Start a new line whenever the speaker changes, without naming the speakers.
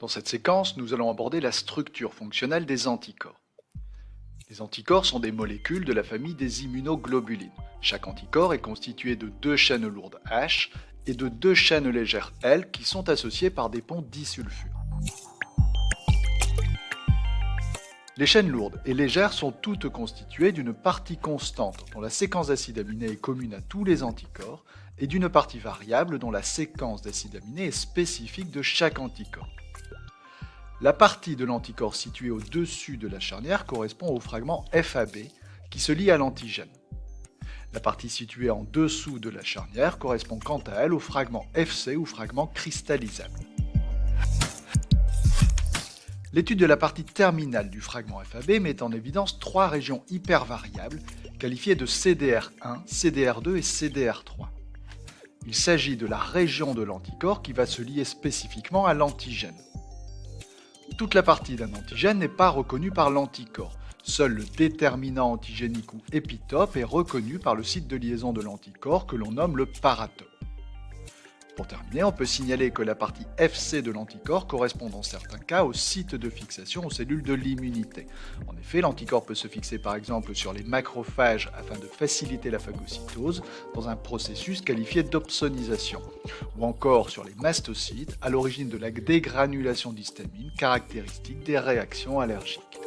Dans cette séquence, nous allons aborder la structure fonctionnelle des anticorps. Les anticorps sont des molécules de la famille des immunoglobulines. Chaque anticorps est constitué de deux chaînes lourdes H et de deux chaînes légères L qui sont associées par des ponts disulfures. Les chaînes lourdes et légères sont toutes constituées d'une partie constante dont la séquence d'acides aminés est commune à tous les anticorps et d'une partie variable dont la séquence d'acides aminés est spécifique de chaque anticorps. La partie de l'anticorps située au-dessus de la charnière correspond au fragment FAB qui se lie à l'antigène. La partie située en dessous de la charnière correspond quant à elle au fragment FC ou fragment cristallisable. L'étude de la partie terminale du fragment FAB met en évidence trois régions hypervariables qualifiées de CDR1, CDR2 et CDR3. Il s'agit de la région de l'anticorps qui va se lier spécifiquement à l'antigène. Toute la partie d'un antigène n'est pas reconnue par l'anticorps. Seul le déterminant antigénique ou épitope est reconnu par le site de liaison de l'anticorps que l'on nomme le paratope. Pour terminer, on peut signaler que la partie FC de l'anticorps correspond dans certains cas au site de fixation aux cellules de l'immunité. En effet, l'anticorps peut se fixer par exemple sur les macrophages afin de faciliter la phagocytose dans un processus qualifié d'opsonisation, ou encore sur les mastocytes à l'origine de la dégranulation d'histamine caractéristique des réactions allergiques.